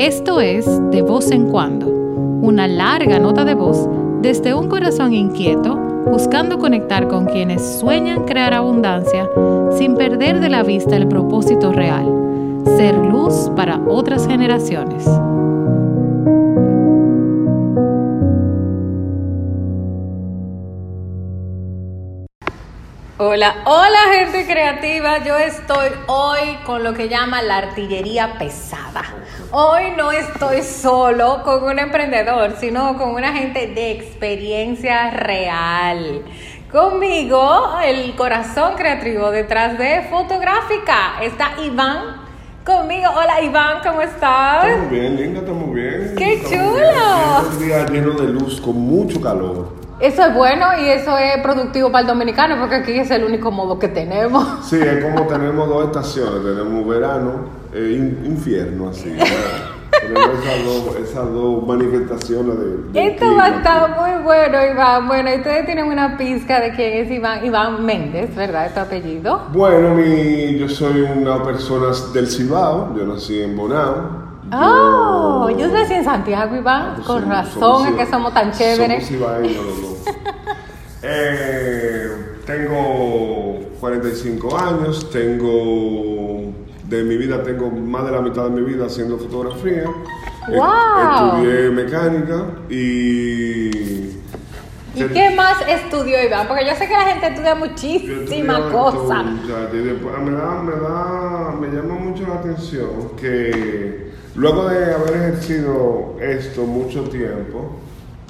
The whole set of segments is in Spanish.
Esto es De voz en cuando, una larga nota de voz desde un corazón inquieto buscando conectar con quienes sueñan crear abundancia sin perder de la vista el propósito real, ser luz para otras generaciones. Hola, hola gente creativa, yo estoy hoy con lo que llama la artillería pesada. Hoy no estoy solo con un emprendedor, sino con una gente de experiencia real. Conmigo, el corazón creativo detrás de Fotográfica, está Iván. Conmigo, hola Iván, ¿cómo estás? Estamos bien, linda, estamos bien. ¡Qué chulo! bien. Un día lleno de luz, con mucho calor. Eso es bueno y eso es productivo para el dominicano porque aquí es el único modo que tenemos. Sí, es como tenemos dos estaciones, tenemos verano e in- infierno, así. esas dos, esas dos manifestaciones de... del Esto va a estar muy bueno, Iván. Bueno, y ustedes tienen una pizca de quién es Iván. Iván Méndez, ¿verdad? Es tu apellido. Bueno, mi, yo soy una persona del Cibao, yo nací en Bonao. Oh, yo nací en Santiago, Iván. Pues Con somos- razón es que somos tan chéveres. Somos los dos. Eh, tengo 45 años, tengo de mi vida, tengo más de la mitad de mi vida haciendo fotografía. ¡Wow! Estudié mecánica y... ¿Y qué más estudió Iván? Porque yo sé que la gente estudia muchísimas cosas. después, me da, me da, me llama mucho la atención que luego de haber ejercido esto mucho tiempo,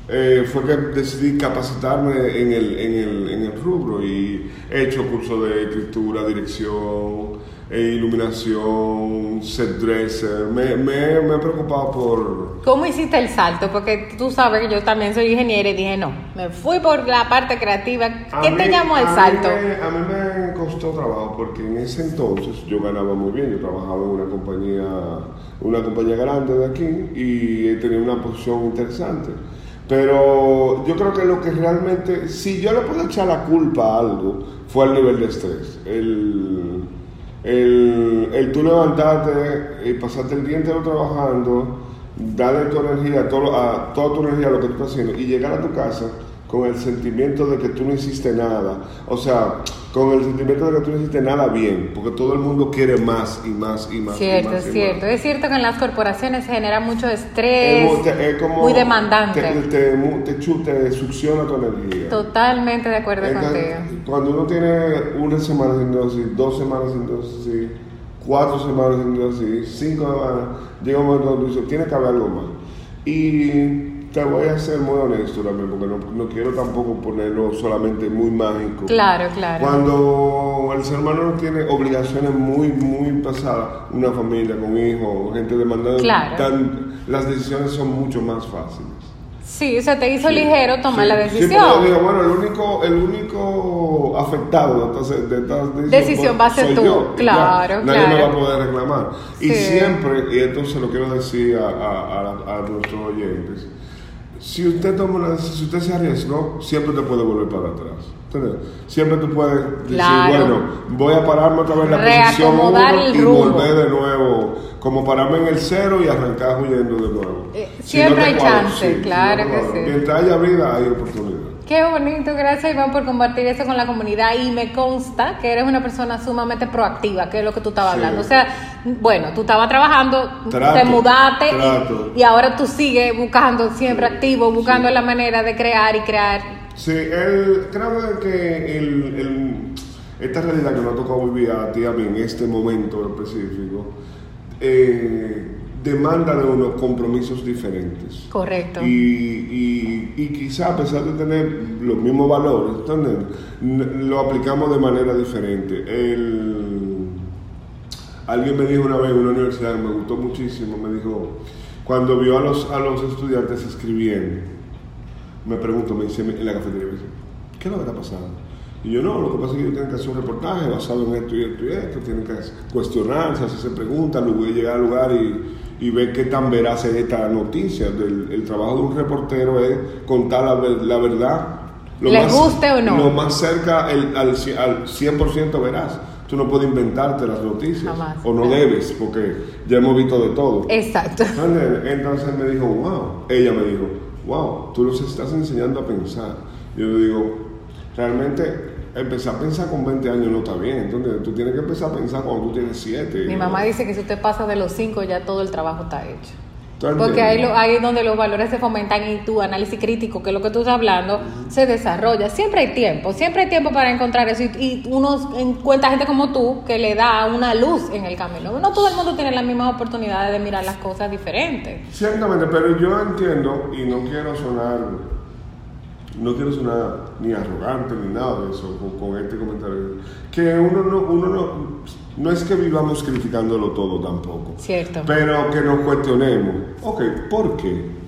eh, fue que decidí capacitarme en el, en, el, en el rubro y he hecho cursos de escritura, dirección, eh, iluminación, set dresser. Me, me, me he preocupado por, ¿Cómo hiciste el salto? Porque tú sabes que yo también soy ingeniera y dije, no, me fui por la parte creativa. A ¿Qué mí- te llamó el a mí salto? me- a mí me costó trabajo porque en ese entonces yo ganaba muy bien. Yo trabajaba en una compañía, una compañía grande de aquí y tenía una posición interesante. Pero yo creo que lo que realmente, si yo le puedo echar la culpa a algo, fue al nivel de estrés. El, el, el tú levantarte y pasarte el día entero trabajando, darle tu energía, todo, a, toda tu energía a lo que tú estás haciendo y llegar a tu casa con el sentimiento de que tú no hiciste nada. O sea, con el sentimiento de que tú no hiciste nada bien, porque todo el mundo quiere más y más y más. y Cierto, más es y cierto. más. Es cierto que en las corporaciones se genera mucho estrés, Es mu- te- es como- muy demandante. Te, te, te, succiona tu energía. Totalmente de acuerdo contigo. Cuando uno tiene una semana haciendo así, dos semanas haciendo así, cuatro semanas haciendo así, cinco semanas, llega un momento donde dices, tiene que haber algo más. Y te voy a ser muy honesto también, porque no, no quiero tampoco ponerlo solamente muy mágico. Claro, claro. Cuando el ser humano no tiene obligaciones muy, muy pesadas, una familia con hijos, gente demandante, Claro. tan- las decisiones son mucho más fáciles. Sí, se te hizo Sí, ligero tomar sí, la sí, decisión. yo digo, bueno, el único, el único afectado de estas, de decisiones Decisión va a ser tú, yo, claro, ya, Nadie me va claro. a poder reclamar. Y Sí. siempre, y esto se lo quiero decir a, a, a- a nuestros oyentes, si usted toma decisión, si usted se arriesgó, siempre te puede volver para atrás. Siempre tú puedes decir, Claro. bueno, voy a pararme otra vez en la posición Reacomodar 1 el y volver de nuevo, como pararme en el cero y arrancar huyendo de nuevo. Eh, Si siempre hay chance, si claro que sí. Mientras haya vida, hay oportunidad. Qué bonito, gracias Iván por compartir eso con la comunidad y me consta que eres una persona sumamente proactiva, que es lo que tú estabas Sí. hablando. O sea, bueno, tú estabas trabajando, Trato, te mudaste y- trato. Y, ahora tú sigues buscando, siempre activo, buscando sí. la manera de crear y crear. Sí, el, creo que el, el- esta realidad que nos ha tocado vivir a ti a mí en este momento específico eh, demanda de unos compromisos diferentes. Correcto. Y, y, y quizá a pesar de tener los mismos valores, ¿entiendes? N- lo aplicamos de manera diferente. El, alguien me dijo una vez en una universidad, me gustó muchísimo, me dijo, cuando vio a los, a los estudiantes escribiendo, me pregunto, me dice en la cafetería, me dice, ¿qué es lo que está pasando? Y yo no, lo que pasa es que ellos tienen que hacer un reportaje basado en esto y esto y esto, tienen que cuestionarse, hacerse preguntas, luego llegar al lugar y, y ver qué tan veraz es esta noticia. Del- el trabajo de un reportero es contar la, la verdad. ¿Les guste o no? Lo más cerca el- al, al 100% veraz. tú no puedes inventarte las noticias. Jamás. O no debes, porque ya hemos visto de todo. Exacto. Entonces me dijo, wow. Ella me dijo, wow, tú los estás enseñando a pensar. Yo le digo, realmente empezar a pensar con 20 años no está bien. Entonces tú tienes que empezar a pensar cuando tú tienes 7. Mi mamá dice que si usted pasa de los 5 ya todo el trabajo está hecho. ¿Tú Porque ahí, lo, ahí es donde los valores se fomentan y tu análisis crítico, que es lo que tú estás hablando, se desarrolla. Siempre hay tiempo, siempre hay tiempo para encontrar eso. Y, y uno encuentra gente como tú que le da una luz en el camino. No todo el mundo tiene las mismas oportunidades de mirar las cosas diferentes. Ciertamente, pero yo entiendo y no quiero sonar, no quiero sonar ni arrogante ni nada de eso con, con este comentario, que uno no, uno no, no es que vivamos criticándolo todo tampoco, Cierto. pero que nos cuestionemos, ok, ¿por qué?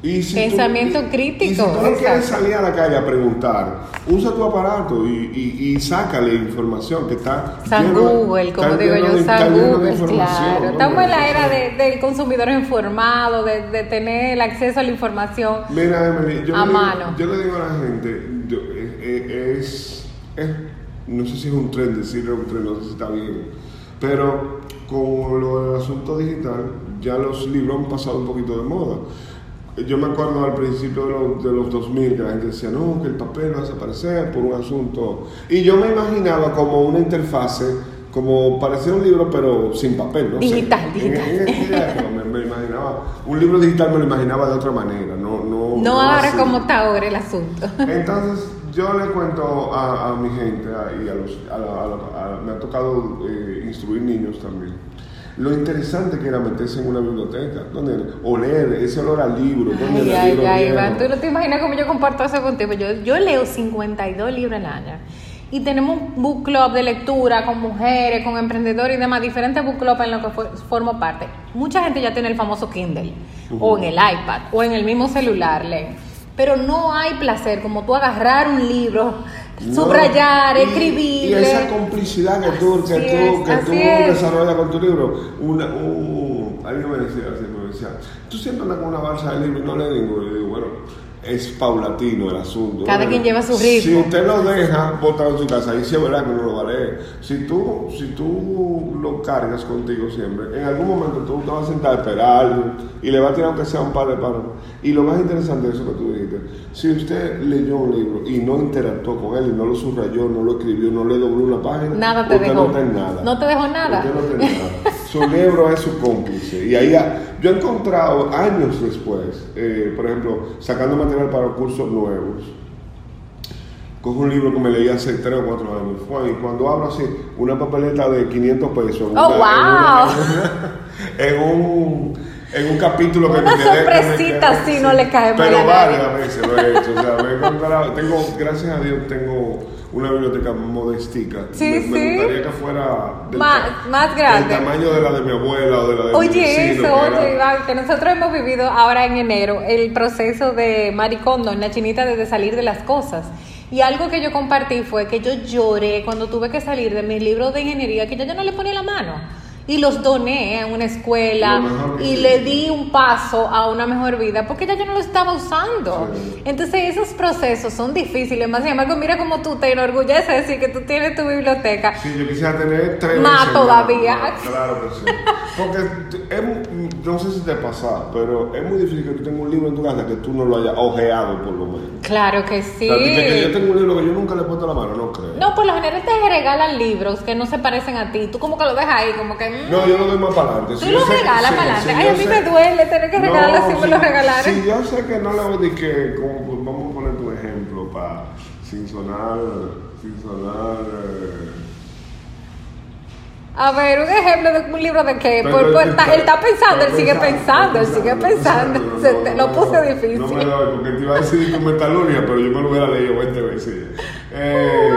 Y si tú- Pensamiento y- crítico, Y si tú no quieres salir a la calle a preguntar, usa tu aparato y, y, y sácale información que está. San lleno Google, como digo yo, de- San Google, claro. ¿no? Estamos en la era de- del consumidor informado, de, de tener el acceso a la información. Mira, Emily, yo, A le mano. yo le digo a la gente, yo- eh, eh, es, es- no sé si es un tren decirlo, un tren, no sé si está bien, pero con lo del asunto digital, ya los libros han pasado un poquito de moda. Yo me acuerdo al principio de los, de los 2000 que la gente decía, no, que el papel va a desaparecer por un asunto. Y yo me imaginaba como una interfase, como parecía un libro, pero sin papel, ¿no? sé. Digital, En- digital. en esa idea, me, me imaginaba, un libro digital me lo imaginaba de otra manera, no, no, No ahora así. como está ahora el asunto. Entonces, yo le cuento a, a mi gente a- y a los. a me ha tocado eh, instruir niños también. Lo interesante que era meterse en una biblioteca, donde, o leer ese olor al libro. donde Ay, ay, libro ay. Iván, tú no te imaginas cómo yo comparto eso contigo. Yo, yo leo 52 libros al año. Y tenemos un book club de lectura con mujeres, con emprendedores y demás, diferentes book clubs en los que formo parte. Mucha gente ya tiene el famoso Kindle, o en el iPad, o en el mismo celular, leen. Pero no hay placer como tú agarrar un libro, No, subrayar, y- escribirle. Y esa complicidad que tú, que tú, que tú desarrollas con tu libro. Una, un- alguien me decía, así, me decía, tú siempre andas con una balsa de libro y no lees ninguno. Y yo digo, bueno, es paulatino el asunto. Cada quien lleva su Si ritmo. usted lo deja botado en su casa, ahí sí es verdad que no lo va a leer. Si tú, si tú lo cargas contigo siempre, en algún momento tú te vas a sentar a esperar algo y le vas a tirar aunque sea un par de párrafos. Y lo más interesante de eso que tú dijiste, si usted leyó un libro y no interactuó con él, y no lo subrayó, no lo escribió, no le dobló una página, Nada te usted dejó. no tiene nada. No te dejó nada. Usted no tiene nada. Su libro es su cómplice. Y ahí yo he encontrado años después, eh, por ejemplo, sacando material para cursos nuevos, cojo un libro que me leí hace 3 o 4 años. Juan, y cuando abro así, una papeleta de 500 pesos. en Oh, una- wow. En, una- en un, en un capítulo que Una me sorpresita así no le cae mal Pero a nadie. varias veces lo he hecho. O sea, me he encontrado- tengo, gracias a Dios, tengo una biblioteca modestica. Sí, me, sí. me gustaría que fuera del Más- más grande. Del tamaño de la de mi abuela o de la de mi Oye, vecino, eso, que oye, Iván, que nosotros hemos vivido ahora en enero el proceso de Maricondo, en la chinita, de salir de las cosas. Y algo que yo compartí fue que yo lloré cuando tuve que salir de mi libro de ingeniería, que ya yo no le ponía la mano. Y los doné a una escuela y le di un paso a una mejor vida porque ya yo no lo estaba usando. Sí. Entonces esos procesos son difíciles. Más sin embargo, mira cómo tú te enorgulleces de decir que tú tienes tu biblioteca. Sí, yo quisiera tener tres Más veces todavía. Claro que sí. Porque es no sé si te pasa, pero es muy difícil que tú tengas un libro en tu casa que tú no lo hayas ojeado por lo menos. Claro que sí. O sea, que yo tengo un libro que yo nunca le he puesto la mano, no creo. No, por lo general te regalan libros que no se parecen a ti. Tú como que lo dejas ahí, como que... No, yo lo doy más para adelante. Tú lo regalas para adelante. Ay, a mí me duele tener que regalarlo así me lo regalaron. Sí, yo sé que no le voy a decir que, como, pues, vamos a poner tu ejemplo, para, sin sonar, sin sonar... eh, A ver, un ejemplo de un libro de qué. Pero Por- él por- está- él está pensando, él sigue pensando, él sigue pensando. no, no, lo no, puse No difícil. me doy, porque te iba a decir con metalurgia, pero yo me lo hubiera leído 20 veces. Eh,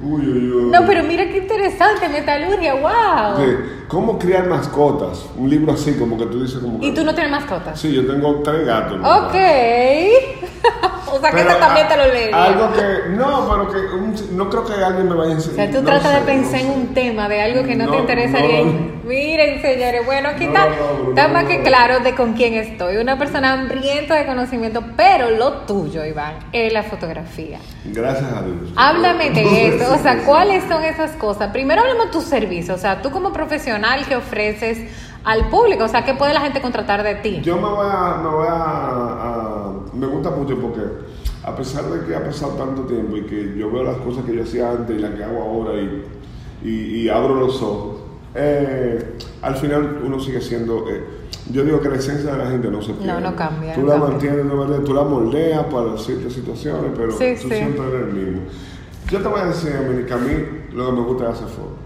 Uy, uy, uy. No, pero mira qué interesante, metalurgia, wow. Sí, ¿Cómo criar mascotas? Un libro así, como que tú dices como que... Y tú no tienes mascotas. Sí, yo tengo tres gatos. Ok. O sea, que Pero, también te lo leería. Algo que, no, pero que un- no creo que alguien me vaya a O enseñar. sea, tú no tratas de pensar no en un tema de algo que no, te No, interesaría. no, y- Miren, señores, bueno, aquí está, está más que claro de con quién estoy. Una persona hambrienta de conocimiento, pero lo tuyo, Iván, es la fotografía. Gracias a Dios. Háblame de esto, o sea, es- ¿cuáles son esas cosas? Primero hablemos de tus servicios, o sea, tú como profesional que ofreces al público, o sea, ¿qué puede la gente contratar de ti? Yo me voy a, me voy a, a- me gusta mucho porque a pesar de que ha pasado tanto tiempo y que yo veo las cosas que yo hacía antes y las que hago ahora y, y- y abro los ojos, eh, al final uno sigue siendo, eh, yo digo que la esencia de la gente no se pierde. no cambia, Tú no la cambia. mantienes, no tú la moldeas para ciertas situaciones, pero Sí, tú sí. siempre eres el mismo. Yo te voy a decir, que a mí lo que me gusta es hacer fotos.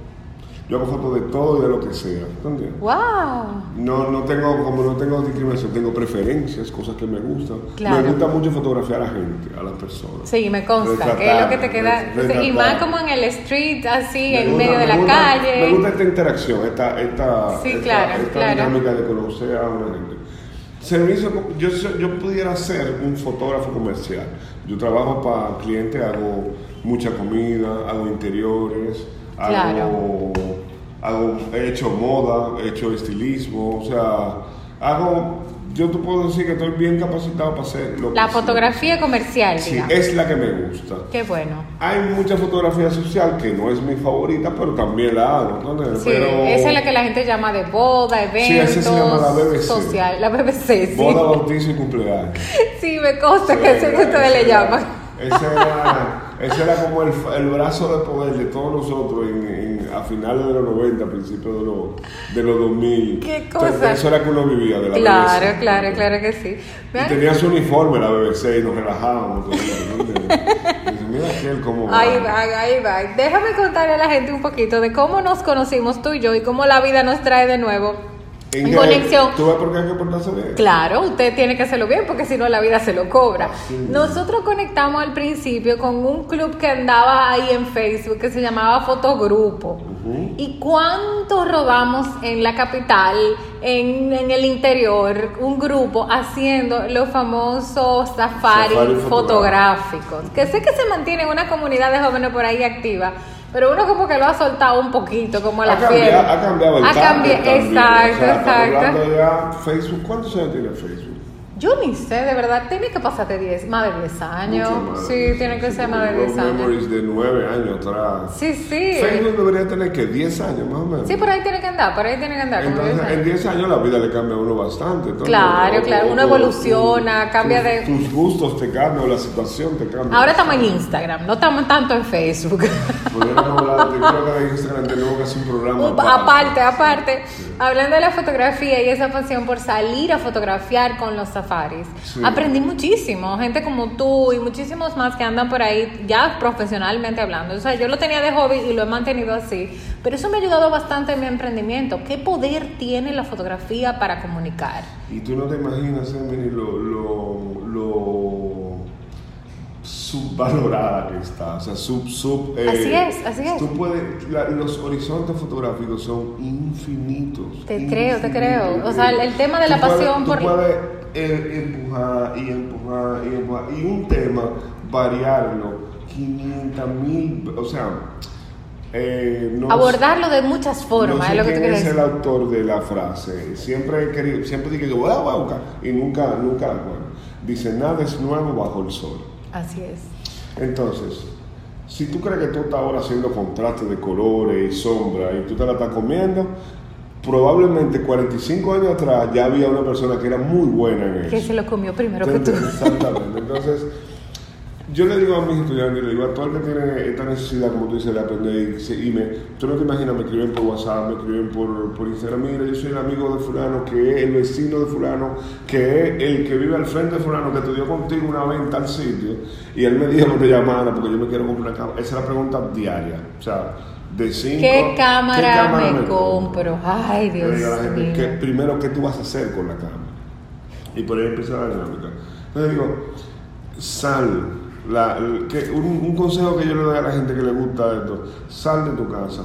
Yo hago fotos de todo y de lo que sea, ¿tú entiendes? ¡Wow! No, no tengo, como no tengo discriminación, tengo preferencias, cosas que me gustan. Claro. Me gusta mucho fotografiar a la gente, a las personas. Sí, me consta, Retratar, que es lo que te queda. retratar. y más como en el street, así, Me en gusta- medio de me la gusta- calle. Me gusta esta interacción, esta, esta, Sí, esta- claro, esta claro. dinámica de conocer a una gente. Servicio, yo, yo pudiera ser un fotógrafo comercial. Yo trabajo para clientes, hago mucha comida, hago interiores, hago, hago, he hecho moda, he hecho estilismo, o sea, hago, yo te puedo decir que estoy bien capacitado para hacer lo que La sea. fotografía comercial, Sí, digamos. es la que me gusta. Qué bueno. Hay mucha fotografía social que no es mi favorita, pero también la hago. ¿entiendes? Sí, pero esa es la que la gente llama de boda, Sí, eventos, esa se llama la BBC. social, la BBC, sí. Boda, bautizo y cumpleaños. Sí, me consta que ese que ustedes le llaman. Ese era, ese era como el, el brazo de poder de todos nosotros en, en- a finales de los 90, principios de los, de los 2000. Qué Entonces, cosa. Eso era que uno vivía de la Claro, BBC. claro, claro que sí. Y tenía su uniforme la BBC y nos relajábamos. ¿no? Mira aquel como... Ahí va, ahí va. Déjame contarle a la gente un poquito de cómo nos conocimos tú y yo y cómo la vida nos trae de nuevo en conexión. ¿Tú ves por qué hay que portarse bien? Claro, usted tiene que hacerlo bien porque si no la vida se lo cobra. Sí. Nosotros conectamos al principio con un club que andaba ahí en Facebook que se llamaba Fotogrupo. ¿Y cuánto rodamos en la capital, en, en el interior, un grupo haciendo los famosos safaris Safari fotográficos? Que sé que se mantiene una comunidad de jóvenes por ahí activa, pero uno como que lo ha soltado un poquito, como la ha, fiebre. cambiado, ha cambiado el Ha cambiado, exacto, o sea, exacto. ya Facebook, ¿cuántos años tiene Facebook? Yo ni sé, de verdad, tiene que pasarte 10, más de 10 años. Más. Sí, tiene que ser más de 10 años. Memories de 9 años atrás. Sí, sí. Facebook debería tener que 10 años más o menos. Sí, por ahí tiene que andar, por ahí tiene que andar. Entonces, 10 en años. 10 años la vida le cambia a uno bastante. Entonces, Claro, claro, uno evoluciona, tu- cambia de- Tus gustos te cambian, o la situación te cambia. Ahora estamos en Instagram, no estamos tanto en Facebook. Pudiéramos hablar de, creo que de Instagram tenemos que hacer un programa. Aparte, aparte, hablando de la fotografía y esa pasión por salir a fotografiar con los safaris, Sí. aprendí muchísimo. Gente como tú y muchísimos más que andan por ahí ya profesionalmente hablando. O sea, yo lo tenía de hobby y lo he mantenido así, pero eso me ha ayudado bastante en mi emprendimiento. ¿Qué poder tiene la fotografía para comunicar? Y tú no te imaginas, Emily, lo, lo, lo subvalorada que está. O sea, sub, sub. eh, Así es, así es. Tú puedes, la- los horizontes fotográficos son infinitos. Te creo, te creo. infinitos. O sea, el- el tema de la puedes- pasión tú por- puedes empujar y empujar y empujar. Y un tema, variarlo 500 mil. O sea. eh, no Abordarlo de muchas no formas, sé es lo que es el autor de la frase. Siempre he querido, siempre dije, voy a buscar, y nunca, nunca la acuerdo. Dice, nada es nuevo bajo el sol. Así es. Entonces, si tú crees que tú estás ahora haciendo contrastes de colores y sombra y tú te la estás comiendo, probablemente 45 años atrás ya había una persona que era muy buena en eso. Que se lo comió primero que tú. Exactamente. Entonces, yo le digo a mis estudiantes, le digo a todo el que tiene esta necesidad, como tú dices, de aprender y seguirme, tú no te imaginas, me escriben por WhatsApp, me escriben por, por Instagram, mira, yo soy el amigo de fulano, que es el vecino de fulano, que es el que vive al frente de fulano, que estudió contigo una vez en tal sitio, y él me dijo que te llamara porque yo me quiero comprar una cámara. Esa es la pregunta diaria. O sea, de cinco... ¿Qué cámara, me, compro? compro? Ay, Dios mío. ¿qué- primero, ¿qué tú vas a hacer con la cámara? Y por ahí empieza la dinámica. Entonces digo, sal. La- el- que un, un consejo que yo le doy a la gente que le gusta esto, sal de tu casa,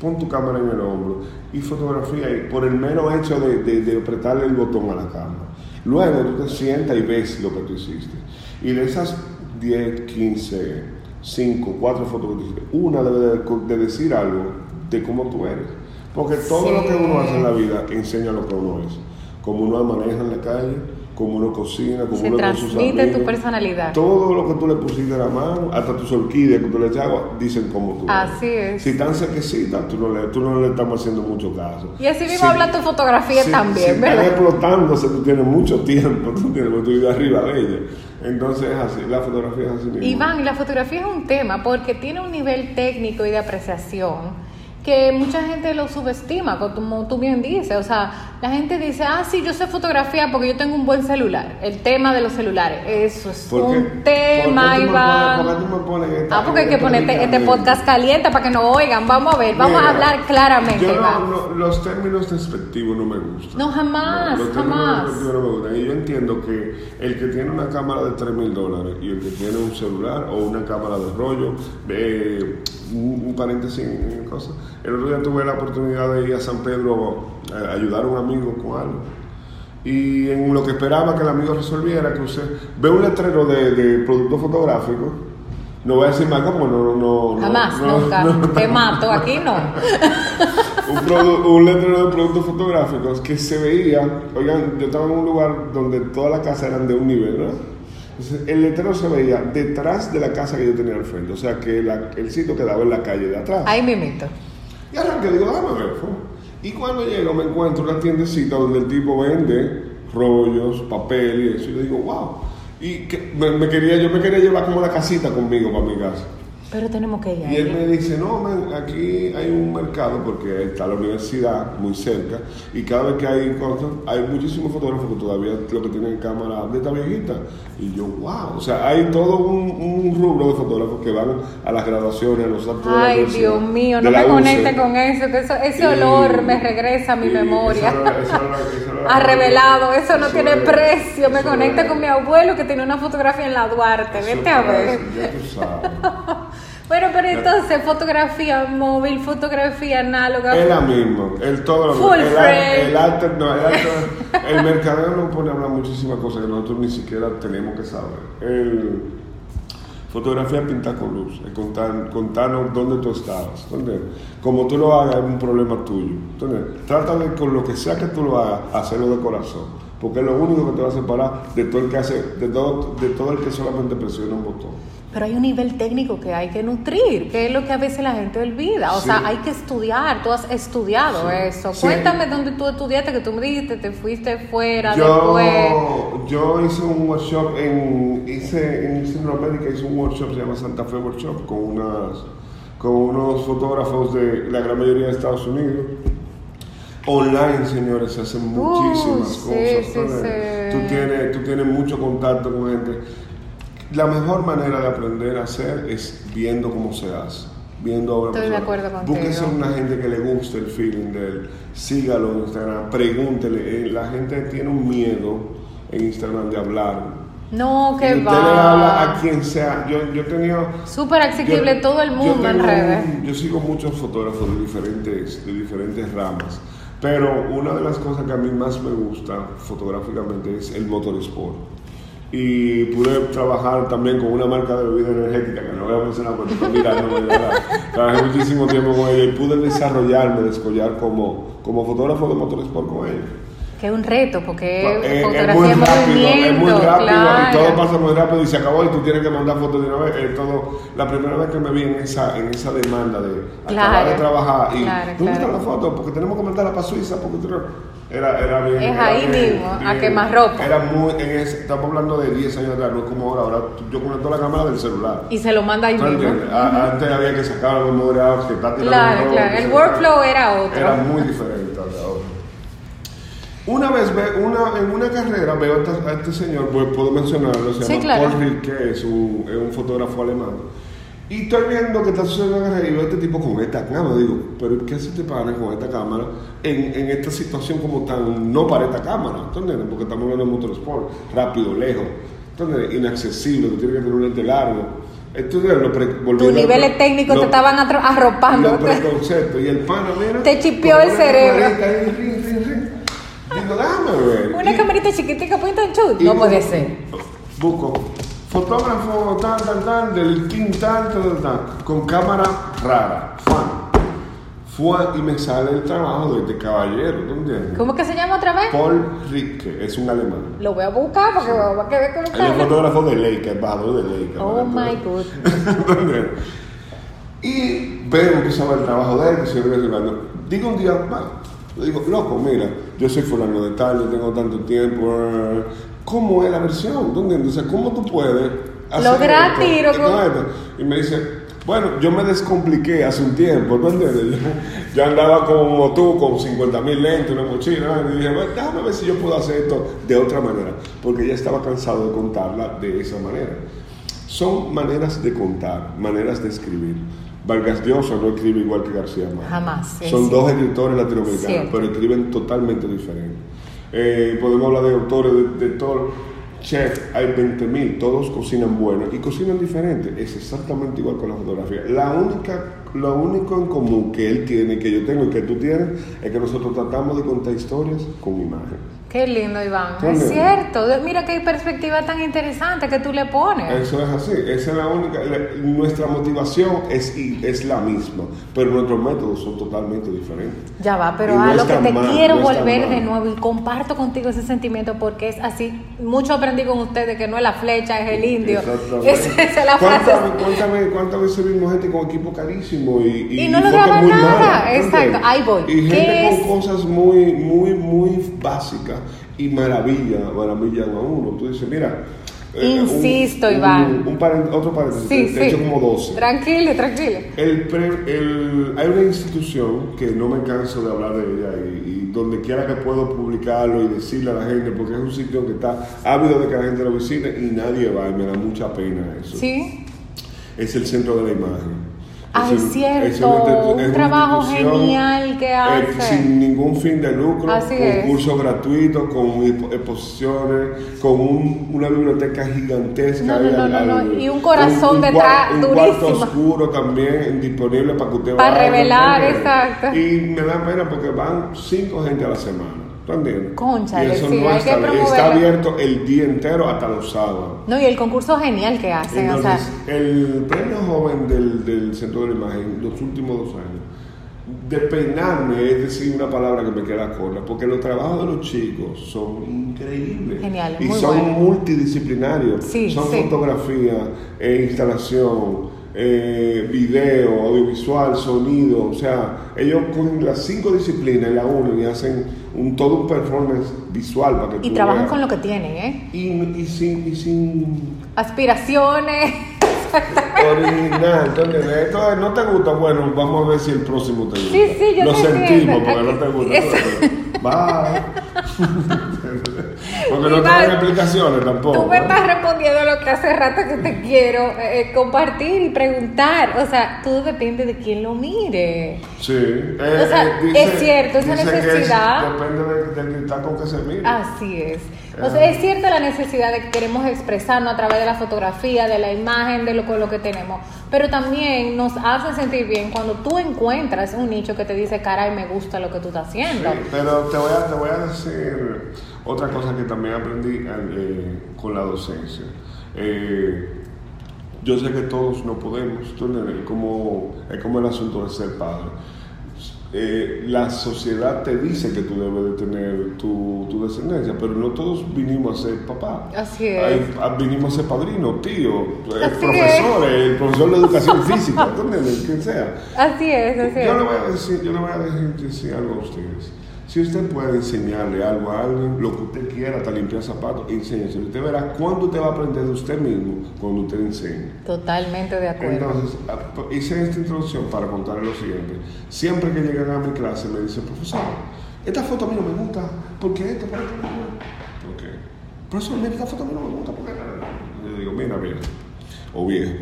pon tu cámara en el hombro y fotografía y por el mero hecho de, de- de apretarle el botón a la cámara. Luego tú te sientas y ves lo que tú hiciste. Y de esas 10, 15, 5, 4 fotos que tú hiciste, una debe de, de decir algo de cómo tú eres. Porque todo Sí. lo que uno hace en la vida enseña lo que uno es. Como uno maneja en la calle, como uno cocina, como Se sus transmite tu personalidad. Todo lo que tú le pusiste a la mano, hasta tus orquídeas que tú le echas agua, dicen como tú. eres. Así es. Si están sequecitas, tú no le, tú no le estamos haciendo mucho caso. Y así mismo Si- habla tu fotografía si- también, si están ¿verdad? explotándose, tú tienes mucho tiempo, tú tienes tu vida arriba de ella. Entonces es así, la fotografía es así mismo. Iván, y la fotografía es un tema porque tiene un nivel técnico y de apreciación que mucha gente lo subestima, como tú bien dices. O sea, la gente dice, ah, sí, yo sé fotografía porque yo tengo un buen celular. El tema de los celulares, eso es ¿Por qué- un tema, por qué tú me Iván. pones- por qué tú me pones esta- ah, porque hay que ponerte este podcast caliente para que nos oigan. Vamos a ver, vamos a hablar claramente, yo no- Iván. no- los términos despectivos no me gustan. No, jamás, los términos jamás. despectivos no me gustan. Y yo entiendo que el que tiene una cámara de 3 mil dólares y el que tiene un celular o una cámara de rollo, eh, un, un paréntesis en, cosas. El otro día tuve la oportunidad de ir a San Pedro ayudar a un amigo con algo. Y en lo que esperaba que el amigo resolviera, que usted ve un letrero de, de producto fotográfico. No voy a decir más como no, no, no. Jamás, no, nunca. no, Te mato, aquí no. un, produ- un letrero de productos fotográficos que se veía, oigan, yo estaba en un lugar donde todas las casas eran de un nivel, ¿verdad? Entonces, el letrero se veía detrás de la casa que yo tenía al frente, o sea que la- el sitio quedaba en la calle de atrás. Ahí mimito. Y arranqué, digo, déjame ver. fu. Y cuando llego me encuentro una tiendecita donde el tipo vende rollos, papel y eso. Y yo digo, wow. Y que me, quería, yo me quería llevar como la casita conmigo para mi casa. Pero tenemos que ir Y él me dice, no, man, aquí hay un mercado porque está la universidad muy cerca y cada vez que hay cosas, hay muchísimos fotógrafos que todavía lo que tienen cámara de esta viejita. Y yo, wow, o sea, hay todo un, un rubro de fotógrafos que van a las graduaciones, a los actos de la Ay, Dios mío, no me conecte con eso, que eso, ese Y- olor me regresa a mi y memoria. eso eso eso Ha revelado, eso no eso tiene era- precio. Me eso conecta era- con mi abuelo que tiene una fotografía en la Duarte. eso Vete a ver. Ya tú sabes. Bueno, pero entonces, fotografía móvil, fotografía análoga. Es la misma, el todo lo Full el, frame. el arte, no, el, arte- el mercadeo nos pone a hablar muchísimas cosas que nosotros ni siquiera tenemos que saber. El, fotografía pintar con luz, el contar, contarnos dónde tú estabas, ¿entiendes? Como tú lo hagas es un problema tuyo, ¿entiendes? Trata de con lo que sea que tú lo hagas, hacerlo de corazón, porque es lo único que te va a separar de todo el que hace, de todo, de todo el que solamente presiona un botón. Pero hay un nivel técnico que hay que nutrir, que es lo que a veces la gente olvida. O Sí. sea, hay que estudiar. Tú has estudiado Sí. eso. Sí. Cuéntame dónde tú estudiaste, que tú me dijiste, te fuiste fuera después. Yo, yo hice un workshop en, hice, en Centroamérica, hice un workshop, se llama Santa Fe Workshop, con, unas, con unos fotógrafos de la gran mayoría de Estados Unidos. Online, señores, se hacen muchísimas sí, cosas. sí, sí. Tú, tienes, tú tienes mucho contacto con gente. La mejor manera de aprender a hacer es viendo cómo se hace. Viendo a una Estoy de acuerdo contigo. Búsquese una gente que le guste el feeling de él. Sígalo en Instagram, pregúntele. Eh, La gente tiene un miedo en Instagram de hablar. No, que usted le habla a va. quien sea. Yo, yo he tenido. Súper yo- todo el mundo en redes. un- yo sigo muchos fotógrafos de diferentes, de diferentes ramas. Pero una de las cosas que a mí más me gusta fotográficamente es el motorsport. Y pude trabajar también con una marca de bebida energética, que no voy a mencionar porque mirándome, ¿verdad? Trabajé muchísimo tiempo con ella y pude desarrollarme, descollar como, como fotógrafo de motorsport con ella. Que es un reto, porque es es fotografía muy en rápido, es muy rápido claro. y todo pasa muy rápido y se acabó y tú tienes que mandar fotos de una vez. eh, todo, la primera vez que me vi en esa, en esa demanda de acabar de trabajar y claro, ¿dónde están las fotos? Porque tenemos que mandarla para Suiza porque tú no- era, era bien. Es era ahí bien- mismo, a bien. quemarropa. Era muy, en ese, estamos hablando de 10 años atrás, no es como ahora. Ahora yo conecto la cámara del celular. Y se lo manda ahí Antes había que sacar la memoria, que está tirando Claro, claro, el workflow era otro. Era muy diferente. Una vez ve, una, en una carrera veo a este, a este señor, pues, puedo mencionarlo, se Sí, llama claro. Paul Rilke, es un, es un fotógrafo alemán. Y estoy viendo que está sucediendo una carrera y veo a este tipo con esta cámara. Digo, pero ¿qué hace este pana con esta cámara en, en esta situación como tan, no para esta cámara? ¿Entiendes? Porque estamos hablando de motorsport, rápido, lejos, ¿entiendes? Inaccesible, tú tienes que tener un lente largo. Entonces, lo pre- Tus niveles técnicos lo- te estaban arropando. los preconceptos. Y el pana, mira. Te chipeó el cerebro. camarita ahí, rin, rin, rin. Ver. Una Y- camarita chiquitica point and shoot. y No puede ser. Busco fotógrafo tal, tal, tal, del King tal, tal, tal, tal, con cámara rara. Juan. Fue y me sale el trabajo de este caballero, ¿tú entiendes? ¿Cómo que se llama otra vez? Paul Ricke, es un alemán. Lo voy a buscar porque va a quedar con Él es fotógrafo de Leica, embajador de Leica. Oh my. ¿Entiendes? y veo, a ver el trabajo de él, que se ve. Digo un día, va, le digo, loco, mira, yo soy fulano de tal, yo tengo tanto tiempo. eh, ¿Cómo es la versión? ¿Tú entiendes? O sea, ¿cómo tú puedes Lograr esto, tiro? Y me dice, bueno, yo me descompliqué hace un tiempo, ¿tú entiendes? Yo, yo andaba como tú, con 50 mil lentes, una mochila, y dije, bueno, déjame ver si yo puedo hacer esto de otra manera, porque ya estaba cansado de contarla de esa manera. Son maneras de contar, maneras de escribir. Vargas Llosa no escribe igual que García Márquez. Jamás, sí, Son sí. dos escritores latinoamericanos, Cierto. pero escriben totalmente diferente. Eh, podemos hablar de autores de, de todo. Chef, hay 20.000, todos cocinan bueno y cocinan diferente. Es exactamente igual con la fotografía. La única, lo único en común que él tiene, que yo tengo y que tú tienes, es que nosotros tratamos de contar historias con imágenes. Qué lindo, Iván. Qué Es lindo. cierto. Mira qué perspectiva tan interesante que tú le pones. Eso es así, esa es la única. la- nuestra motivación es, y- es la misma, pero nuestros métodos son totalmente diferentes. Ya va, pero Y no a lo que te mal, quiero no volver de nuevo y comparto contigo ese sentimiento porque es así. Mucho aprendí con ustedes que no es la flecha, es el indio. Exactamente. Esa, esa es la frase. ¿Cuántas, cuéntame, ¿Cuántas veces vimos gente con equipo carísimo y, Y no lograban muy nada? Exacto, ahí voy. Y ¿Qué gente es? con cosas muy, muy, muy básicas y maravilla, maravillan a uno. Tú dices, mira. eh, Insisto, un- Iván. Un, un paren- otro paréntesis, he sí. hecho como 12. Tranquilo, tranquilo. El pre- el- hay una institución que no me canso de hablar de ella y, y donde quiera que puedo publicarlo y decirle a la gente, porque es un sitio que está ávido de que la gente lo visite y nadie va y me da mucha pena eso. Sí. Es el centro de la imagen. Ay, Es un- cierto, es una un es trabajo genial que eh, hace. sin ningún fin de lucro, Así con es. cursos gratuitos, con expo- exposiciones, con un- una biblioteca gigantesca. No, no, no, al- no, no, al- y un corazón detrás un cuarto durísimo. oscuro también disponible para que usted Para vaya, revelar, exacto. Y me da pena porque van cinco gente a la semana. ¿Entiendes? Cónchale, Y eso sí, no está, está abierto el día entero hasta los sábados. No, y el concurso genial que hacen, o sea, Entonces, el premio joven del, del Centro de la Imagen, los últimos dos años, de peinarme es decir una palabra que me queda corta, porque los trabajos de los chicos son increíbles. Geniales, Y muy son multidisciplinarios. Sí, son sí. fotografía, eh, instalación, eh, video, audiovisual, sonido. O sea, ellos con las cinco disciplinas la unen y hacen un, todo un performance visual para que y tú trabajan veas. con lo que tienen, ¿eh? Y, y sin, y sin Aspiraciones. Original, ¿entiendes? Esto no te gusta, bueno, vamos a ver si el próximo te gusta. Sí, sí, yo Lo sentimos porque no te gusta. Bye. porque no te Iván, dan explicaciones tampoco. Tú me ¿eh? estás respondiendo lo que hace rato que te quiero eh, compartir y preguntar. O sea, todo depende de quién lo mire. Sí. eh, O sea, eh, es cierto, esa es- necesidad- depende de- del cristal con que se mire. Así es. O sea, es cierta la necesidad de que queremos expresarnos a través de la fotografía, de la imagen, de lo, con lo que tenemos. Pero también nos hace sentir bien cuando tú encuentras un nicho que te dice, caray, me gusta lo que tú estás haciendo. Sí, pero te voy, a, te voy a decir otra cosa que también aprendí eh, con la docencia. Eh, yo sé que todos no podemos, es como, es como el asunto de ser padre. Eh, la sociedad te dice que tú debes de tener tu, tu descendencia, pero no todos vinimos a ser papá. Así es. Ah, vinimos a ser padrino, tío, eh, Así profesor, el profesor de educación física, ¿tú entiendes? Quien sea. Así es, así Yo le voy a decir, yo le voy a decir, decir algo a ustedes. Si usted puede enseñarle algo a alguien, lo que usted quiera, hasta limpiar zapatos, enséñeselo. Usted verá cuándo usted va a aprender de usted mismo cuando usted enseñe. Totalmente de acuerdo. Entonces, a- hice esta introducción para contarle lo siguiente. Siempre que llegan a mi clase me dicen, profesor, esta foto a mí no me gusta, porque esto, por esto, por. Ok. Profesor, mira, esta foto a mí no me gusta, porque... Yo digo, mira, viejo, o viejo,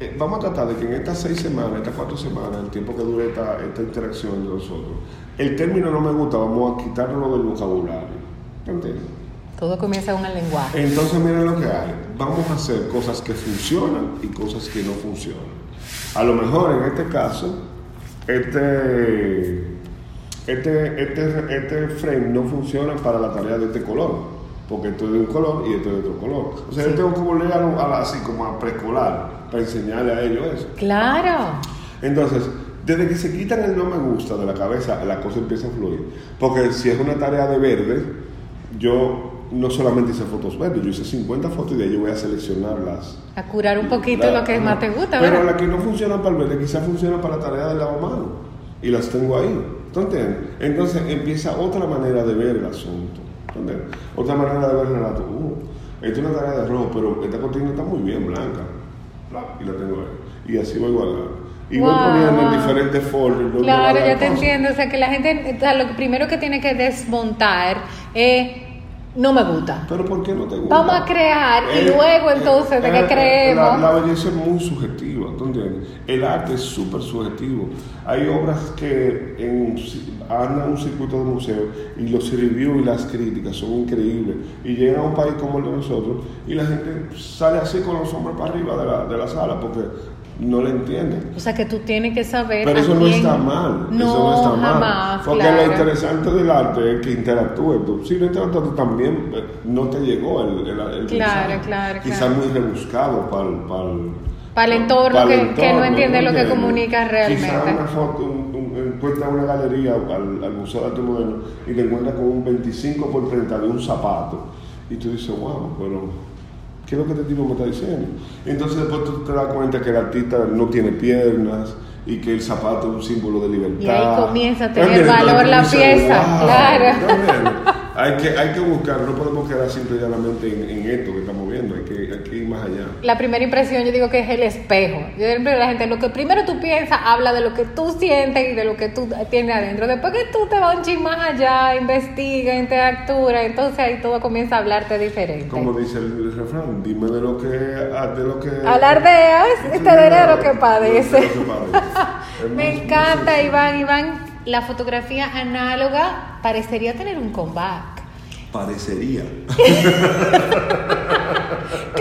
eh, vamos a tratar de que en estas seis semanas, estas cuatro semanas, el tiempo que dure esta, esta interacción entre nosotros, el término no me gusta, vamos a quitarlo del vocabulario. ¿Entiendes? Todo comienza con el lenguaje. Entonces miren lo que hay. Vamos a hacer cosas que funcionan y cosas que no funcionan. A lo mejor en este caso, este, este, este, este frame no funciona para la tarea de este color porque esto es de un color y esto es de otro color. O sea, yo tengo que volver a, así como a preescolar para enseñarle a ellos eso. Claro. Entonces, desde que se quitan el no me gusta de la cabeza, la cosa empieza a fluir. Porque si es una tarea de verde, yo no solamente hice fotos verdes, yo hice 50 fotos y de ahí yo voy a seleccionarlas. A curar un poquito lo que más te gusta, Pero ¿verdad? la que no funciona para el verde, quizás funciona para la tarea del lavamano. Y las tengo ahí. ¿Tú entiendes? Entonces empieza otra manera de ver el asunto. ¿Tú entiendes? Otra manera de ver el relato. Uh, esta es una tarea de rojo, pero esta cortina está muy bien blanca. Y la tengo ahí. Y así voy guardando. Y voy Wow, poniendo en diferentes folders. Claro, ya te entiendo. O sea, que la gente, o sea, lo primero que tiene que desmontar es, no me gusta. Pero ¿por qué no te gusta? Vamos a crear y Eh, luego eh, entonces de eh, qué eh, creemos. La, la belleza es muy subjetiva, ¿tú entiendes? El arte es súper subjetivo. Hay obras que en, andan en un circuito de museo y los reviews y las críticas son increíbles. Y llegan a un país como el de nosotros y la gente sale así con los hombros para arriba de la, de la sala porque no le entienden. O sea, que tú tienes que saber. Pero eso no está mal. No, eso no está mal. jamás. Porque claro. lo interesante del arte es que interactúes. Tú, si no interactúas tú también, eh, no te llegó el, el, el Claro, mensaje. claro, Quizás claro. muy rebuscado para el, para el, entorno para el que- que no entiende lo que comunica realmente. Quizás una foto, un, un, encuentras una galería al, al Museo de Arte Moderno y te encuentras con un 25 por 30 de un zapato. Y tú dices, wow, pero ¿qué es lo que este tipo me está diciendo? Entonces después tú te das cuenta que el artista no tiene piernas y que el zapato es un símbolo de libertad. Y ahí comienza a tener valor la pieza, claro. Hay que, hay que buscar, no podemos quedar simple y llanamente en, en esto que estamos viendo, hay que, ir más allá. La primera impresión yo digo que es el espejo. Yo siempre la gente, lo que primero tú piensas habla de lo que tú sientes y de lo que tú tienes adentro. Después que tú te vas un ching más allá, investiga, interactúa, entonces ahí todo comienza a hablarte diferente. Como dice el, refrán, dime de lo que... De lo que Alardeas y te daré lo que padece. De lo que padece. Me encanta, Iván. Iván, la fotografía análoga parecería tener un comeback. Parecería. ¿Qué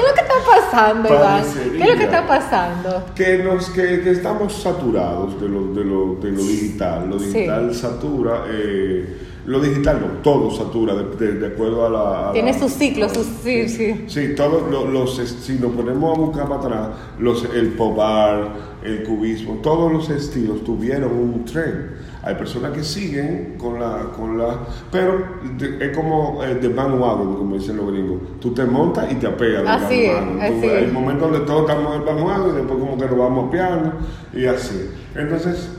es lo que está pasando, Iván? ¿Qué es lo que está pasando? Que, nos, que, que estamos saturados de lo, de lo, de lo digital. Lo Sí. digital satura. eh, lo digital no, todo satura de, de- de acuerdo a la... a Tiene la- sus ciclos, sus... Sí, sí. Sí, todos los, los- si nos ponemos a buscar para atrás, los, el pop art, el cubismo, todos los estilos tuvieron un tren. Hay personas que siguen con la, con la, pero es como de bandwagon, como dicen los gringos. Tú te montas y te apegas Así es, así. Hay momentos donde todos estamos en bandwagon y después como que nos vamos apiando y así. Entonces,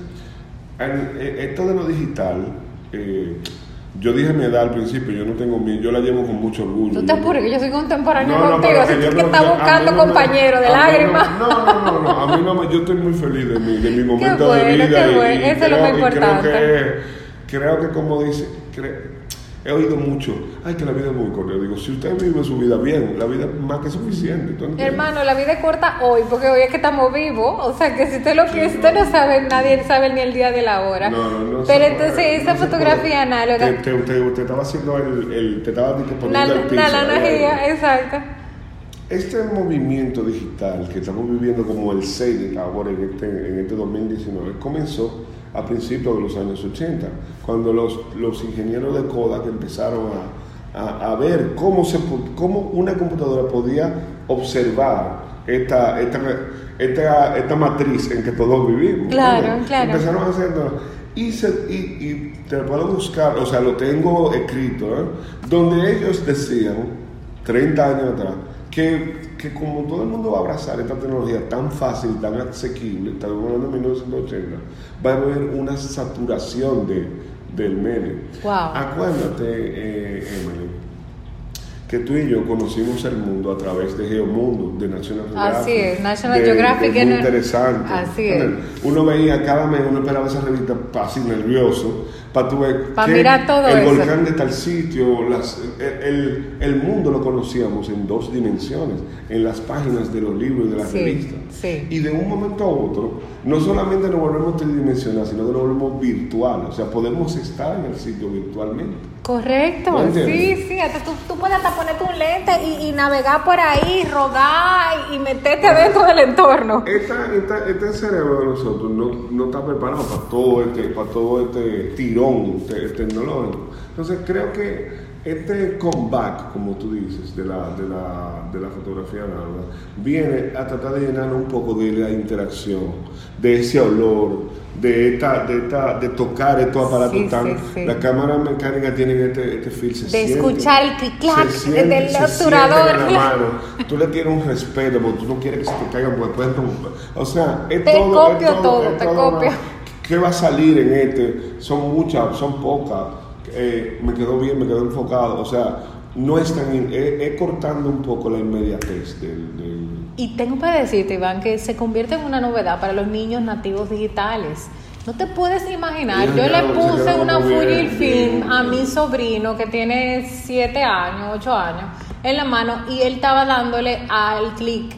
en- eh, esto de lo digital, eh, yo dije mi edad al principio, yo no tengo mi, yo la llevo con mucho orgullo. Tú te apures, que yo soy contemporáneo no, contigo, así que que, creo estás buscando no compañero de lágrimas. No, no, no, no, a mí no yo estoy muy feliz de mi, de mi momento bueno, de vida. qué y- eso es lo creo- más importante. Creo que, creo que como dice, cre- he oído mucho, ay, que la vida es muy corta. Yo digo, si usted vive su vida bien, la vida es más que suficiente. Hermano, la vida es corta hoy, porque hoy es que estamos vivos. O sea, que si usted lo piensa, usted no sabe, nadie sabe ni el día de la hora. No, no, no Pero se entonces esa no fotografía análoga, Te, te, te- estaba haciendo el, el- te estaba poniendo el una piso, analogía, ahí. exacto. Este movimiento digital que estamos viviendo como el 6 de ahora en este, en este 2019 comenzó a principios de los años 80, cuando los, los ingenieros de Kodak empezaron a, a- a ver cómo, se, cómo una computadora podía observar esta, esta, esta, esta matriz en que todos vivimos. Claro, claro. Empezaron a hacerlo. Y, se- y, y te lo puedo buscar, o sea, lo tengo escrito, ¿eh? donde ellos decían, 30 años atrás, que, que como todo el mundo va a abrazar esta tecnología tan fácil, tan asequible, estamos hablando de 1980, va a haber una saturación de, del medio. Wow. Acuérdate, eh, Emily, que tú y yo conocimos el mundo a través de Geomundo, de National Geographic. Así es, National de- Geographic es muy interesante. Así es. Uno veía cada mes, uno esperaba esa revista así nervioso, para tu ver Pa' que mirar todo el eso. volcán de tal sitio, las- el, el- mundo lo conocíamos en dos dimensiones, en las páginas de los libros y de las Sí, revistas. sí. Y de un momento a otro, no solamente nos volvemos tridimensionales, sino que nos volvemos virtuales. O sea, podemos estar en el sitio virtualmente. Correcto, ¿Me entiendes? sí, sí, hasta tú, tú puedes hasta ponerte un lente y, y navegar por ahí, rodar y meterte adentro del entorno. Esta, esta- este cerebro de nosotros no, no está preparado para todo este, para todo este tirón filón te- tecnológico. Entonces creo que este comeback, como tú dices, de la, de la, de la fotografía análoga, viene a tratar de llenar un poco de la interacción, de ese olor, de esta, de esta, de tocar estos aparatos Sí, tan. sí, sí. Las cámaras mecánicas tienen este, este feel, se De siente- escuchar el clic-clac del obturador. Tú le tienes un respeto, porque tú no quieres que se te caigan, porque romper. O sea, es Te todo. es copio todo, es te todo copio. una- ¿Qué va a salir en este? Son muchas, son pocas. Eh, me quedó bien, me quedó enfocado. O sea, no es tan. Es, es cortando un poco la inmediatez del. del- Y tengo para decirte, Iván, que se convierte en una novedad para los niños nativos digitales. No te puedes imaginar, yo le puse una Fujifilm a mi sobrino que tiene 7 años, 8 años, en la mano y él estaba dándole al clic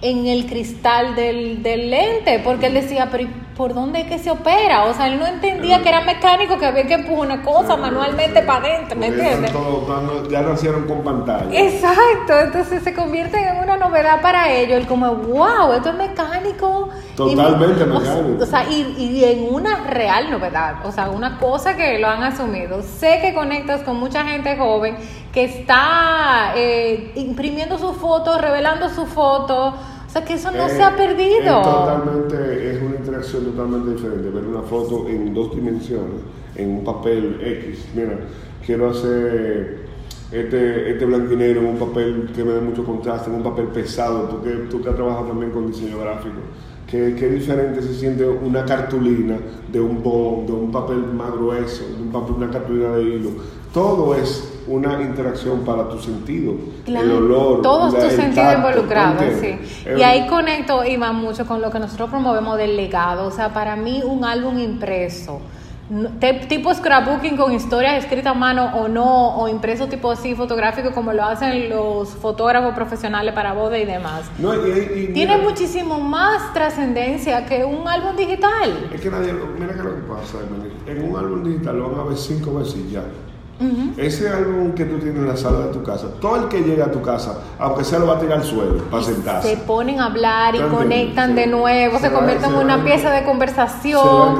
en el cristal del, del lente, porque él decía, pero ¿y ¿por dónde es que se opera? O sea, él no entendía que era mecánico, que había que empujar una cosa manualmente para adentro, ¿me entiendes? todos ya nacieron con pantalla. Exacto, entonces se convierte en una novedad para ellos, el como, wow, esto es mecánico. Totalmente Y- mecánico. O, sea, y, y en una real novedad, o sea, una cosa que lo han asumido. Sé que conectas con mucha gente joven que está eh, imprimiendo sus fotos, revelando sus fotos, o sea, que eso no se ha perdido. Es totalmente, es una interacción totalmente diferente. Ver una foto en dos dimensiones, en un papel X. Mira, quiero hacer este, este blanco y negro en un papel que me dé mucho contraste, en un papel pesado, tú que, tú que has trabajado también con diseño gráfico. Qué, qué diferente se siente una cartulina de un bond, de un papel más grueso, de un papel, una cartulina de hilo. Todo es una interacción para tu sentido. Claro, el olor, todos tus sentidos tacto, ¿tú involucrados, sí. Y ahí conecto, Iván, mucho con lo que nosotros promovemos del legado. O sea, para mí un álbum impreso, tipo scrapbooking con historias escritas a mano o no, o impreso tipo así fotográfico como lo hacen los fotógrafos profesionales para boda y demás. No, y- y- y Tiene mira, muchísimo más trascendencia que un álbum digital. Es que nadie, mira que lo que pasa, en un álbum digital lo van a ver cinco veces Ese álbum que tú tienes en la sala de tu casa, todo el que llega a tu casa, aunque sea lo va a tirar al suelo para sentarse. Se ponen a hablar y También, conectan sí. de nuevo, Se se, convierten en una va- pieza de Se va a conversación.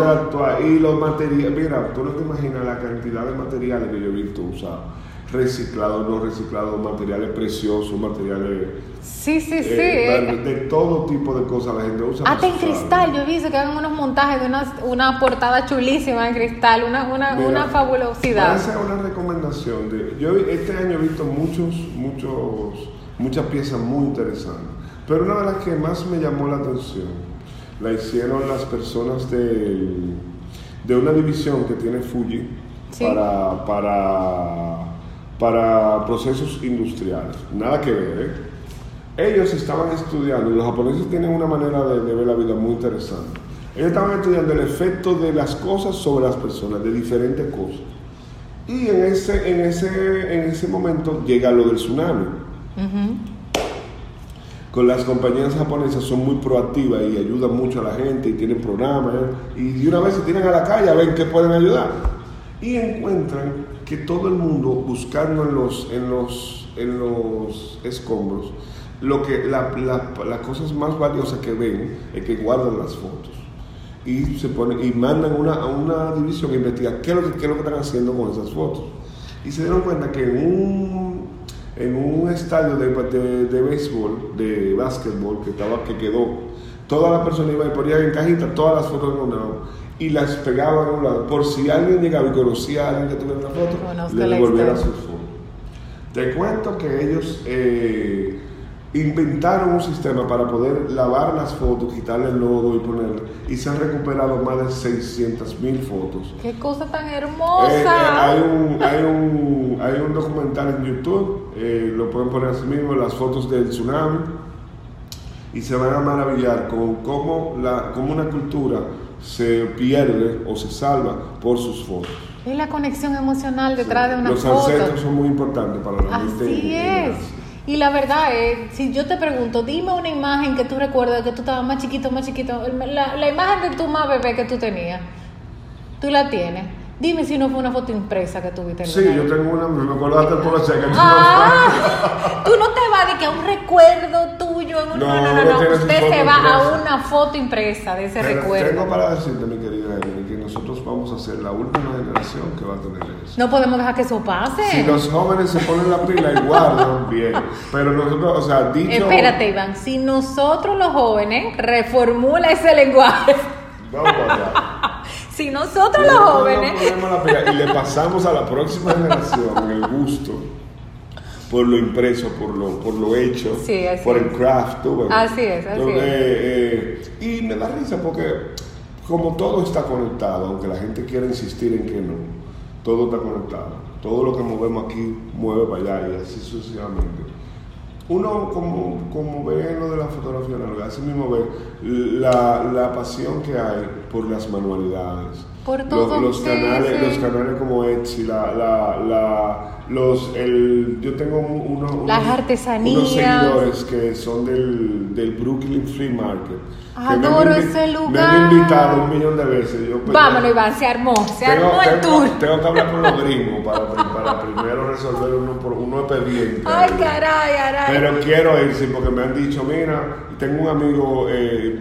Y los materiales, mira, tú no te imaginas la cantidad de materiales que yo he visto usar. Reciclados, no reciclados, materiales preciosos, materiales Sí, sí, sí. eh, de, de todo tipo de cosas la gente usa. Hasta en cristal, yo he visto que hagan unos montajes de una, una portada chulísima en cristal, una, una, Mira, una fabulosidad. Esa es una recomendación. De, yo este año he visto muchos, muchos, muchas piezas muy interesantes. Pero una de las que más me llamó la atención la hicieron las personas del- de una división que tiene Fuji Sí. para, para, para procesos industriales. Nada que ver, ¿eh? Ellos estaban estudiando, y los japoneses tienen una manera de, de ver la vida muy interesante. Ellos estaban estudiando el efecto de las cosas sobre las personas, de diferentes cosas. Y en ese, en ese, en ese momento llega lo del tsunami. Con las compañías japonesas son muy proactivas y ayudan mucho a la gente y tienen programas ¿eh? y de una vez se tiran a la calle a ver qué pueden ayudar. Y encuentran que todo el mundo buscando en los, en los, en los escombros, lo que, la- la- más valiosas que ven es que guardan las fotos y se pone y mandan una, a una división a investigar qué es, lo que, qué es lo que están haciendo con esas fotos. Y se dieron cuenta que en un, en un estadio de, de, de béisbol, de básquetbol, que, estaba, que quedó, toda la persona iba y ponía en cajita todas las fotos que y las pegaban a un lado. Por si alguien llegaba y conocía a alguien que tuviera una foto, Conozco le devolviera sus fotos. Te cuento que ellos eh, inventaron un sistema para poder lavar las fotos, quitarle el lodo y ponerle, y se han recuperado más de 600 mil fotos. Qué cosa tan Eh, eh, hermosa. hay, un, hay, un, hay un documental en YouTube, eh, lo pueden poner así mismo, las fotos del tsunami, y se van a maravillar con cómo, la, cómo una cultura se pierde o se salva por sus fotos. Es la conexión emocional detrás de una Los foto. ancestros son muy importantes para la mente. Así es. Y la verdad es, si yo te pregunto, dime una imagen que tú recuerdas que tú estabas más chiquito, más chiquito, la, la imagen de tu más bebé que tú tenías, tú la tienes. Dime si no fue una foto impresa que tuviste. en Sí, yo tengo una, me acordaste por la. Ah, tú no te vas de que a un recuerdo tuyo. En un, no, No, no, no, no Usted se va a una foto impresa de ese Pero recuerdo. Tengo para decirte, mi querida Emily, que nosotros vamos a ser la última generación que va a tener eso. No podemos dejar que eso pase. Si los jóvenes se ponen la pila y guardan, bien. Pero nosotros, o sea, dicho. Espérate, Iván. Si nosotros los jóvenes reformula ese lenguaje. Vamos para allá. Si nosotros Si los jóvenes. y le pasamos a la próxima generación el gusto por lo impreso, por lo, por lo hecho, Sí, por el craft. ves. Así es, así Entonces, es. eh, eh, y me da risa porque como todo está conectado, aunque la gente quiera insistir en que no, todo está conectado. Todo lo que movemos aquí mueve para allá y así sucesivamente. Uno como, como ve en lo de la fotografía análoga, así mismo ve la, la pasión que hay por las manualidades. Por Los- todo, los, sí, canales, sí. los canales como Etsy, la, la, la, los, el, yo tengo uno, unos, Las artesanías. unos seguidores que son del, del Brooklyn Free Market. me Adoro invi- ese Me lugar. han invitado un millón de veces. Yo, pues, Vámonos, Iván, se armó. Se tengo, armó el tengo- tour. tengo que hablar con los gringos para, para primero resolver uno, por, uno expediente. Ay, caray, caray. Pero quiero ir, sí, porque me han dicho, mira, tengo un amigo, eh,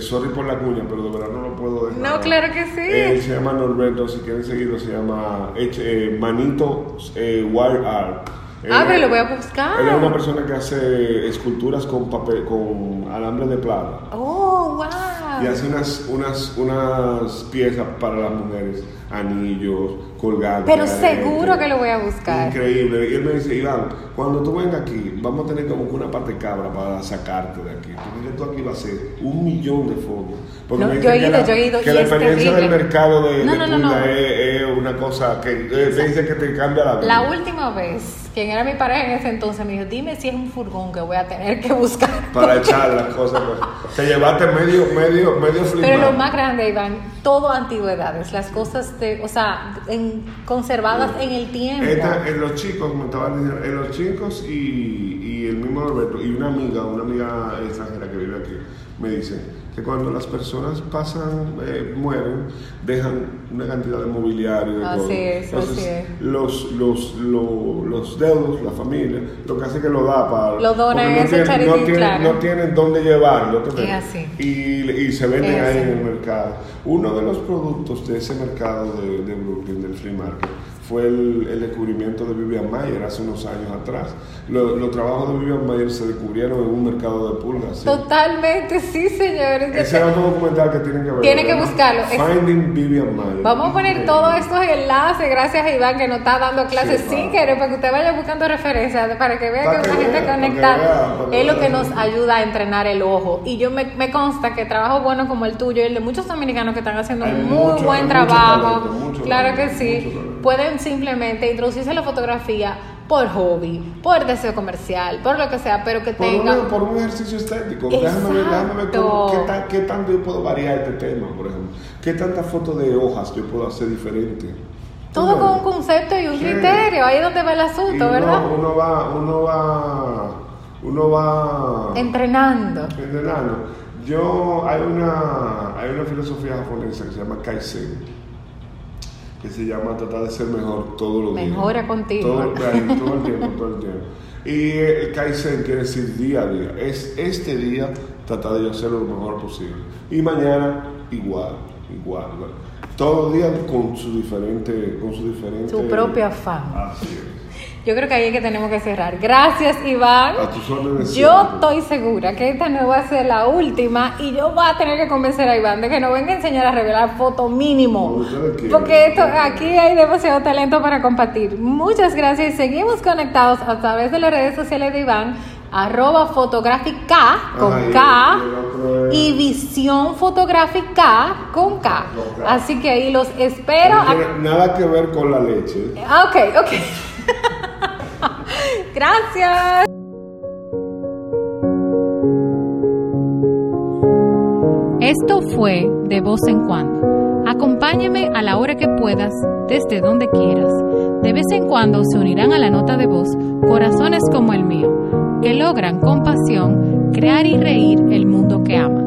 sorry por la cuña, pero de verdad no lo puedo dejar. No, claro que sí. Él se llama Norberto, si quieren seguirlo, se llama eh, Manito eh, Wire Art. Ah, pero lo voy a buscar. Él es una persona que hace esculturas con papel, con alambre de plata. Oh, wow. Y hace unas, unas, unas piezas para las mujeres, anillos, colgantes. Pero seguro que lo voy a buscar. Increíble. Y él me dice, Iván, cuando tú vengas aquí, vamos a tener como una parte cabra para sacarte de aquí. Porque tú aquí va a ser un millón de fotos. Porque No, yo he ido, la, yo he ido, Que y la experiencia del mercado de, No, de no, no. Es, es una cosa que eh, dice que te cambia la vida. La última vez, quien era mi pareja en ese entonces, me dijo, dime si es un furgón que voy a tener que buscar. Para echar las cosas. pues. Te llevaste medio, medio, medio flip Pero lo más grande, Iván, todo antigüedades, las cosas, de, o sea, conservadas en el tiempo. Esta, en los chicos, me estaban diciendo, en los chicos y, y el mismo Alberto, y una amiga, una amiga extranjera que vive aquí, me dicen que cuando las personas pasan, eh, mueren, dejan una cantidad de mobiliario. De Así todo. es, Entonces, así es. Los, los, lo- los deudos, la familia, lo que hace que lo da para... Lo donan en ese tienen- no tienen, claro. no tienen dónde llevarlo. ¿tú Es así. Y, y se venden ahí en el mercado. Uno de los productos de ese mercado de, de Brooklyn, del flea market, fue el, el descubrimiento de Vivian Mayer hace unos años atrás. Lo- los trabajos de Vivian Mayer se descubrieron en un mercado de pulgas. ¿sí? Totalmente, sí, señores. Ese era otro documental que tienen que ver. Tienen que buscarlo. Es- Finding Vivian Mayer. Vamos a poner todos estos enlaces, gracias a Iván que nos está dando clases Sí, sin querer, para que usted vaya buscando referencias, para que vea Para que que una gente vea, conectada es lo que nos ayuda a entrenar el ojo. Y yo me, me consta que trabajo bueno como el tuyo y el de muchos dominicanos que están haciendo Hay un muy mucho- buen trabajo, talento, claro que sí. Pueden simplemente introducirse en la fotografía por hobby, por deseo comercial, por lo que sea, pero que Por, tengan... un, por un ejercicio estético. Déjame ver, déjame ver cómo- Exacto. qué, tan- qué tanto yo puedo variar este tema, por ejemplo. ¿Qué tantas fotos de hojas yo puedo hacer diferente? Todo ¿Tú con un concepto y un Sí. criterio, ahí es donde va el Y asunto, uno- ¿verdad? Uno va, uno va, uno va Entrenando. entrenando. Yo, hay una, hay una filosofía japonesa que se llama Kaizen, que se llama tratar de ser mejor todos los días. Mejora contigo. Todo, ahí, todo el tiempo, todo el tiempo. Y el Kaizen quiere decir día a día. Es este día tratar de hacerlo lo mejor posible. Y mañana igual, igual. Todos los días con su diferente, con su diferente. Su propio afán. Así es. Yo creo que ahí es que tenemos que cerrar. Gracias, Iván. A tus órdenes Yo siempre. estoy segura que esta no va a ser la última y yo voy a tener que convencer a Iván de que nos venga a enseñar a revelar fotos mínimo. Porque esto, aquí hay demasiado talento para compartir. Muchas gracias y seguimos conectados a través de las redes sociales de Iván, arroba fotográfica con K y visión fotográfica con K. Así que ahí los espero. No tiene nada que ver con la leche. Ok, ok. Gracias. Esto fue De Voz en Cuando. Acompáñame a la hora que puedas, desde donde quieras. De vez en cuando se unirán a la nota de voz corazones como el mío, que logran con pasión crear y reír el mundo que aman.